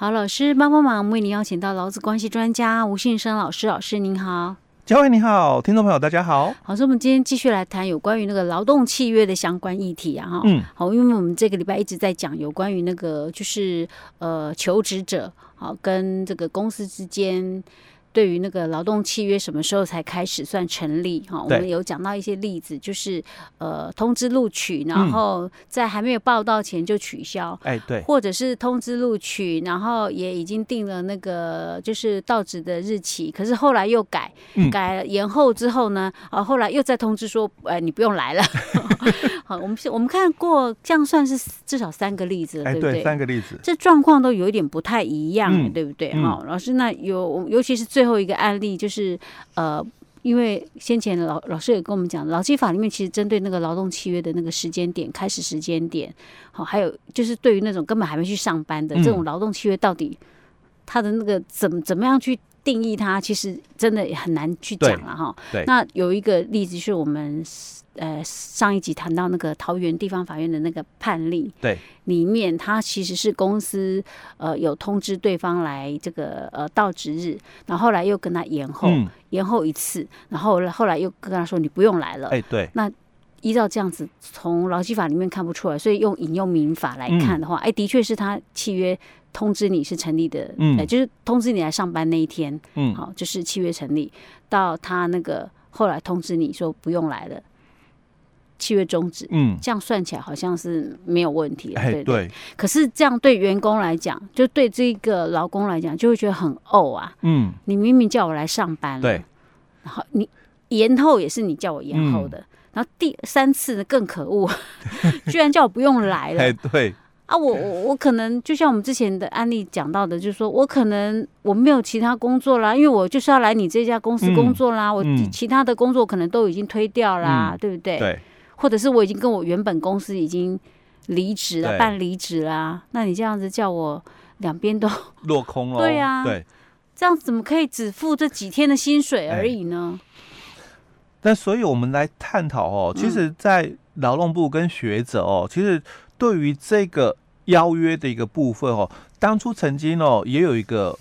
好，老师帮帮忙，我们为您邀请到劳资关系专家吴信生老师，老师您好。嘉惠你好，听众朋友大家好。好，所以我们今天继续来谈有关于那个劳动契约的相关议题啊，哈。嗯。好，因为我们这个礼拜一直在讲有关于那个就是呃求职者好跟这个公司之间。对于那个劳动契约什么时候才开始算成立？哈，我们有讲到一些例子，就是呃通知录取，然后在还没有报到前就取消，哎对，或者是通知录取，然后也已经定了那个就是到职的日期，可是后来又改，改了延后之后呢，啊后来又再通知说，哎你不用来了。好，我们我们看过这样算是至少三个例子，对不对？三个例子，这状况都有一点不太一样，对不对？哈，老师，那有尤其是最。后一个案例就是，呃，因为先前老老师也跟我们讲，劳基法里面其实针对那个劳动契约的那个时间点、开始时间点，好，还有就是对于那种根本还没去上班的这种劳动契约，到底他的那个怎么怎么样去定义它，其实真的也很难去讲了哈。那有一个例子是我们。呃，上一集谈到那个桃园地方法院的那个判例，对，里面他其实是公司呃有通知对方来这个呃到职日，然后后来又跟他延后，嗯、延后一次，然后后来又跟他说你不用来了，哎，对，那依照这样子从劳基法里面看不出来，所以用引用民法来看的话，哎、嗯，的确是他契约通知你是成立的，嗯、呃，就是通知你来上班那一天，嗯，好，就是契约成立，到他那个后来通知你说不用来了。契约终止，嗯，这样算起来好像是没有问题，对对。可是这样对员工来讲，就对这个劳工来讲，就会觉得很怄啊，嗯，你明明叫我来上班，对，然后你延后也是你叫我延后的，然后第三次呢更可恶，居然叫我不用来了，对啊，我我我可能就像我们之前的案例讲到的，就是说我可能我没有其他工作啦，因为我就是要来你这家公司工作啦，我其他的工作可能都已经推掉啦，对不对？对。或者是我已经跟我原本公司已经离职了，办离职啦，那你这样子叫我两边都 落空了，对啊，对，这样怎么可以只付这几天的薪水而已呢？那所以我们来探讨哦，其实，在劳动部跟学者哦，其实对于这个邀约的一个部分哦，当初曾经哦也有一个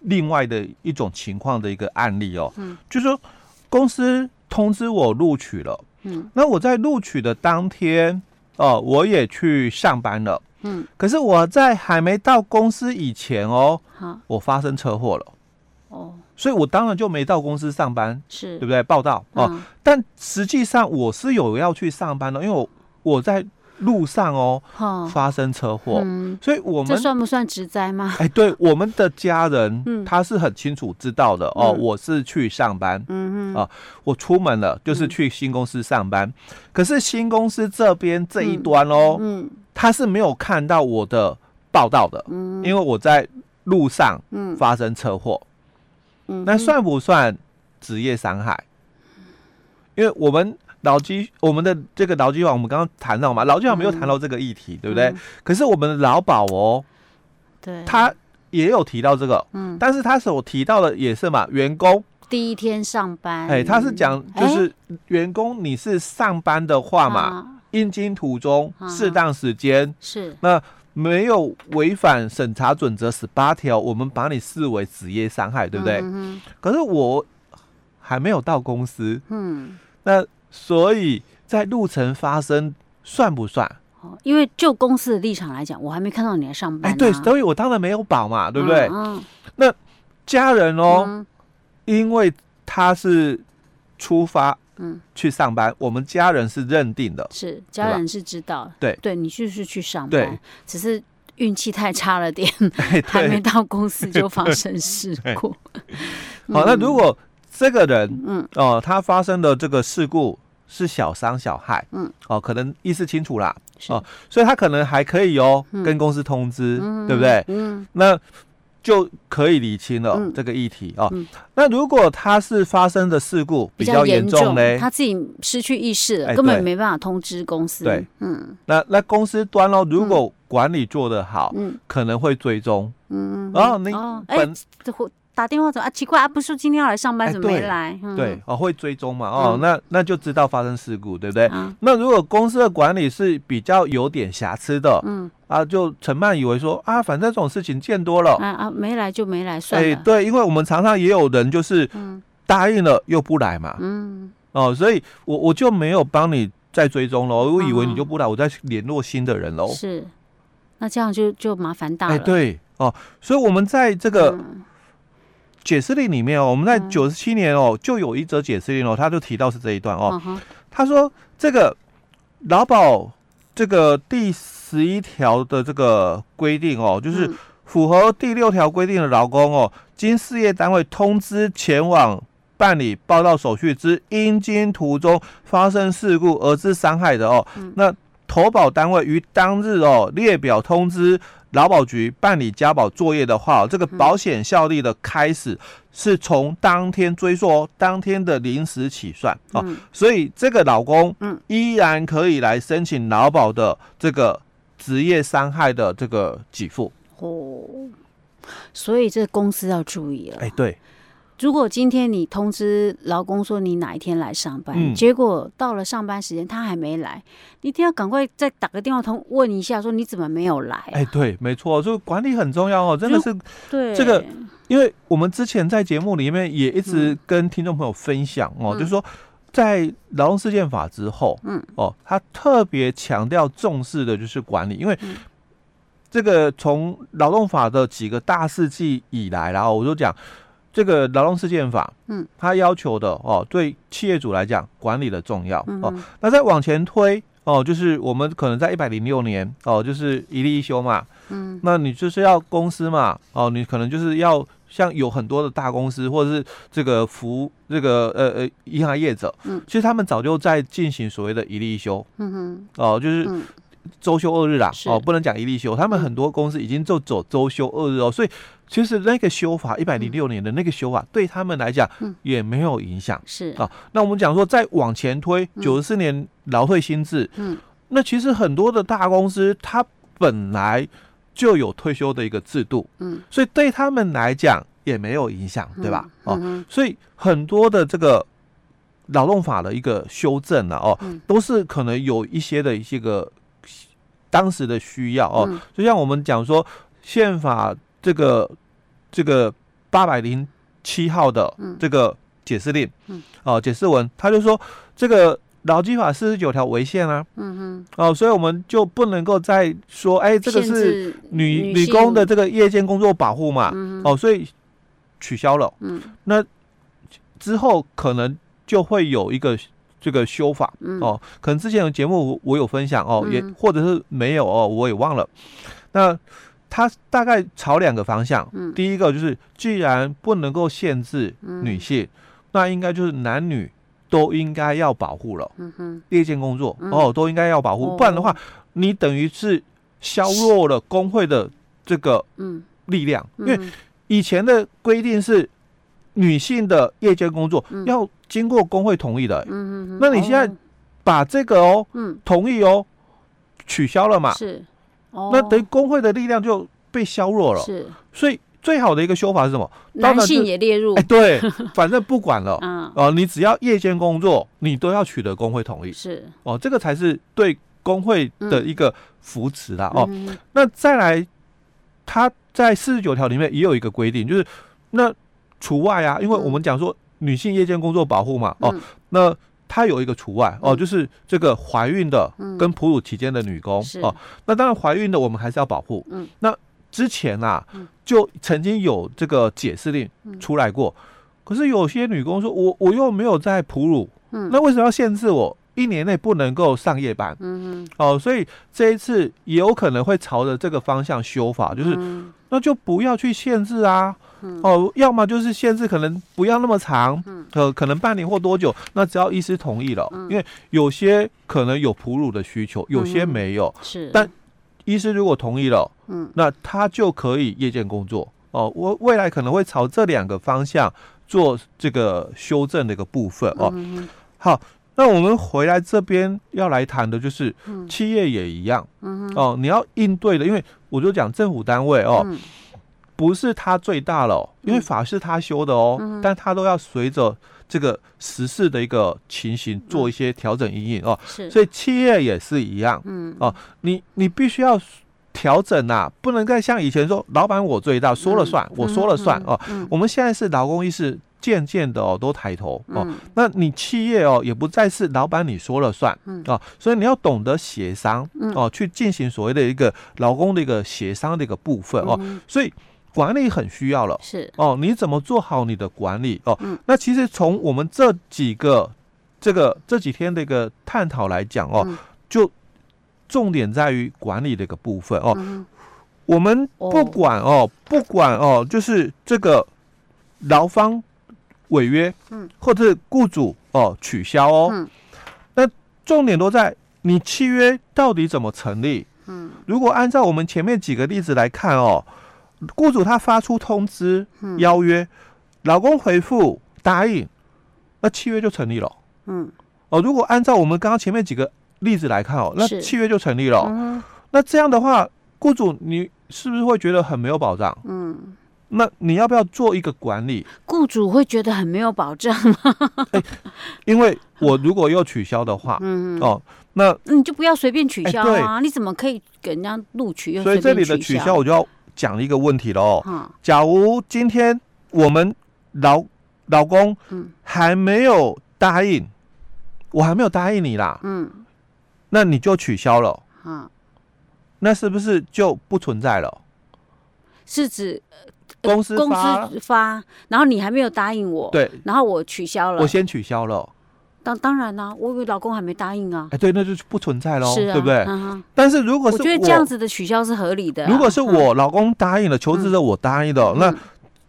另外的一种情况的一个案例哦，嗯，就是说公司通知我录取了。嗯，那我在录取的当天，哦，我也去上班了。嗯，可是我在还没到公司以前哦，好，我发生车祸了。哦，所以我当然就没到公司上班，是对不对？报道哦，但实际上我是有要去上班的，因为我我在。路上哦，发生车祸，嗯，所以我们这算不算职灾吗？哎，对，我们的家人，嗯，他是很清楚知道的哦，我是去上班，嗯嗯，啊，我出门了，就是去新公司上班，可是新公司这边这一端哦，嗯，他是没有看到我的报道的，嗯，因为我在路上，嗯，发生车祸，嗯，那算不算职业伤害？因为我们。劳基，我们的这个劳基法，我们刚刚谈到嘛，劳基法没有谈到这个议题，嗯、对不对？嗯、可是我们的劳保哦，对，他也有提到这个，嗯，但是他所提到的也是嘛，员工。第一天上班，哎，他是讲就是员工你是上班的话嘛，应、欸、经途中适当时间是。那没有违反审查准则十八条，我们把你视为职业伤害，对不对？嗯、可是我还没有到公司，嗯，那。所以在路程发生算不算？哦，因为就公司的立场来讲，我还没看到你来上班。啊。哎，对，所以我当然没有保嘛，对不对？嗯。嗯，那家人哦，嗯、因为他是出发，嗯，去上班，嗯、我们家人是认定的，是家人是知道，对，对你就是去上班，对只是运气太差了点，哎、还没到公司就发生事故。好，那如果。这个人，嗯，哦，他发生的这个事故是小伤小害，嗯，哦，可能意识清楚啦，哦，所以他可能还可以哦，跟公司通知，对不对？嗯，那就可以理清了这个议题哦。那如果他是发生的事故比较严重嘞，他自己失去意识了，根本没办法通知公司，对，嗯，那那公司端哦，如果管理做得好，嗯，可能会追踪，嗯，然后你本打电话怎么啊，奇怪啊，不是今天要来上班，怎么没来？欸、对，嗯、对哦，会追踪嘛？哦，嗯、那那就知道发生事故，对不对？嗯、那如果公司的管理是比较有点瑕疵的，嗯啊，就陈曼以为说啊，反正这种事情见多了，啊啊，没来就没来算了。哎、欸，对，因为我们常常也有人就是答应了又不来嘛，嗯哦，所以我我就没有帮你再追踪了，我以为你就不来，我再联络新的人喽。是，那这样就就麻烦大了。哎、欸，对哦，所以我们在这个。嗯解释令里面哦，我们在九十七年哦，就有一则解释令哦，他就提到是这一段哦。他说这个劳保这个第十一条的这个规定哦，就是符合第六条规定的劳工哦，经事业单位通知前往办理报到手续之，因经途中发生事故而致伤害的哦，那投保单位于当日哦列表通知。劳保局办理加保作业的话，这个保险效力的开始是从当天追溯哦，当天的临时起算哦，所以这个老公依然可以来申请劳保的这个职业伤害的这个给付。哦，所以这公司要注意了，哎，对。如果今天你通知劳工说你哪一天来上班，嗯、结果到了上班时间他还没来，你一定要赶快再打个电话通问一下，说你怎么没有来、啊？哎，对，没错，就管理很重要哦，真的是。对这个，因为我们之前在节目里面也一直跟听众朋友分享哦，嗯、就是说在劳动事件法之后，嗯，哦，他特别强调重视的就是管理，因为这个从劳动法的几个大事记以来，然后我就讲。这个劳动事件法，嗯，它要求的哦，对企业主来讲，管理的重要哦。那再往前推哦，就是我们可能在一百零六年哦，就是一例一休嘛，嗯，那你就是要公司嘛，哦，你可能就是要像有很多的大公司或者是这个服这个呃呃银行业者，嗯，其实他们早就在进行所谓的一例一休，嗯哼，哦，就是周休二日啦，哦，不能讲一例休，他们很多公司已经就走周休二日哦，所以。其实那个修法，一百零六年的那个修法，对他们来讲也没有影响。是。啊，那我们讲说再往前推，九十四年劳退新制，嗯，那其实很多的大公司，它本来就有退休的一个制度，嗯，所以对他们来讲也没有影响，对吧？哦，所以很多的这个劳动法的一个修正了，哦，都是可能有一些的一些个当时的需要哦，就像我们讲说宪法。这个这个八百零七号的这个解释令，嗯，哦，解释文，他就说这个劳基法四十九条违宪啊，嗯哼，哦，所以我们就不能够再说，哎，这个是女女工的这个夜间工作保护嘛，哦，所以取消了，嗯，那之后可能就会有一个这个修法，哦，可能之前的节目我有分享哦，也或者是没有哦，我也忘了，那。它大概朝两个方向，嗯，第一个就是，既然不能够限制女性，嗯、那应该就是男女都应该要保护了，嗯哼，夜间工作、嗯、哦都应该要保护，哦、不然的话，你等于是削弱了工会的这个嗯。力量，嗯、因为以前的规定是女性的夜间工作要经过工会同意的，嗯嗯，那你现在把这个哦，嗯，同意哦取消了嘛，是。哦。那等于工会的力量就被削弱了，是，所以最好的一个修法是什么？男性也列入，哎，对，反正不管了，嗯，哦，你只要夜间工作，你都要取得工会同意，是，哦，这个才是对工会的一个扶持啦，哦，那再来，他在四十九条里面也有一个规定，就是那除外啊，因为我们讲说女性夜间工作保护嘛，哦，那。它有一个除外哦，就是这个怀孕的跟哺乳期间的女工哦。那当然怀孕的我们还是要保护。嗯，那之前啊，就曾经有这个解释令出来过。可是有些女工说，我我又没有在哺乳，那为什么要限制我一年内不能够上夜班？嗯嗯。哦，所以这一次也有可能会朝着这个方向修法，就是那就不要去限制啊。哦，要么就是限制，可能不要那么长，呃，可能半年或多久，那只要医师同意了，因为有些可能有哺乳的需求，有些没有，是，但医师如果同意了，嗯，那他就可以夜间工作。哦，我未来可能会朝这两个方向做这个修正的一个部分哦。好，那我们回来这边要来谈的就是企业也一样，哦，你要应对的，因为我就讲政府单位哦。不是他最大了，因为法是他修的哦，嗯、但他都要随着这个时事的一个情形做一些调整因应哦。是，所以企业也是一样，嗯哦，你你必须要调整呐、啊，不能再像以前说老板我最大说了算，嗯、我说了算、嗯、哦。嗯、我们现在是劳工意识。渐渐的哦，都抬头哦。嗯、那你企业哦，也不再是老板你说了算、嗯、哦，所以你要懂得协商、嗯、哦，去进行所谓的一个劳工的一个协商的一个部分哦。嗯、所以管理很需要了，是哦。你怎么做好你的管理哦？嗯、那其实从我们这几个这个这几天的一个探讨来讲哦，嗯、就重点在于管理的一个部分哦。嗯、我们不管哦，不管哦，就是这个劳方。违约，嗯，或者是雇主哦取消哦，嗯，那重点都在你契约到底怎么成立，嗯，如果按照我们前面几个例子来看哦，雇主他发出通知邀约，老公回复答应，那契约就成立了，嗯，哦，如果按照我们刚刚前面几个例子来看哦，那契约就成立了，嗯，那这样的话，雇主你是不是会觉得很没有保障？嗯。那你要不要做一个管理？雇主会觉得很没有保障吗？欸，因为我如果又取消的话，嗯哦，那你就不要随便取消啊！欸、你怎么可以给人家录取？所以这里的取消，我就要讲一个问题了哦。嗯、假如今天我们老老公还没有答应，我还没有答应你啦，嗯，那你就取消了，嗯，那是不是就不存在了？是指？公司发，公司发，然后你还没有答应我，对，然后我取消了，我先取消了。当当然啦，我以为老公还没答应啊。哎，对，那就不存在喽，是啊，对不对？但是如果是我觉得这样子的取消是合理的。如果是我老公答应了，求职者我答应的，那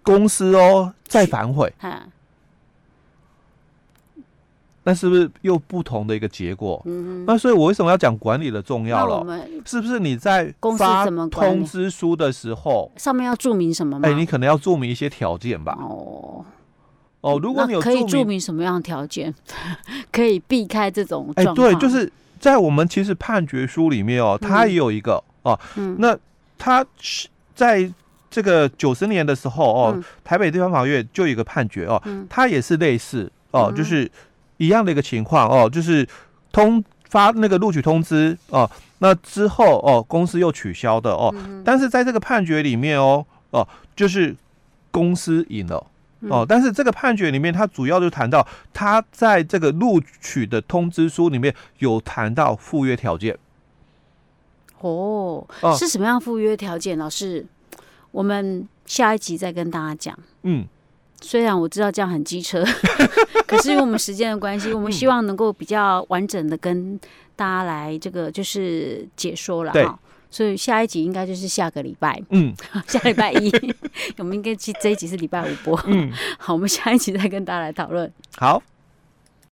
公司哦再反悔。那是不是又不同的一个结果？嗯哼，那所以，我为什么要讲管理的重要了？是不是你在发通知书的时候，上面要注明什么吗？哎，你可能要注明一些条件吧。哦，哦，如果你有可以注明什么样的条件，可以避开这种？哎，对，就是在我们其实判决书里面哦，它也有一个哦，那它是在这个九十年的时候哦，台北地方法院就有一个判决哦，它也是类似哦，就是。一样的一个情况哦，就是通发那个录取通知哦，那之后哦，公司又取消的哦，嗯、但是在这个判决里面哦哦，就是公司赢了哦，嗯、但是这个判决里面，它主要就谈到他在这个录取的通知书里面有谈到赴约条件。哦，是什么样赴约条件？老师，我们下一集再跟大家讲。嗯。虽然我知道这样很机车，可是因为我们时间的关系，我们希望能够比较完整的跟大家来这个就是解说了哈。所以下一集应该就是下个礼拜，嗯，下礼拜一，我们应该这这一集是礼拜五播。嗯，好，我们下一集再跟大家来讨论。好。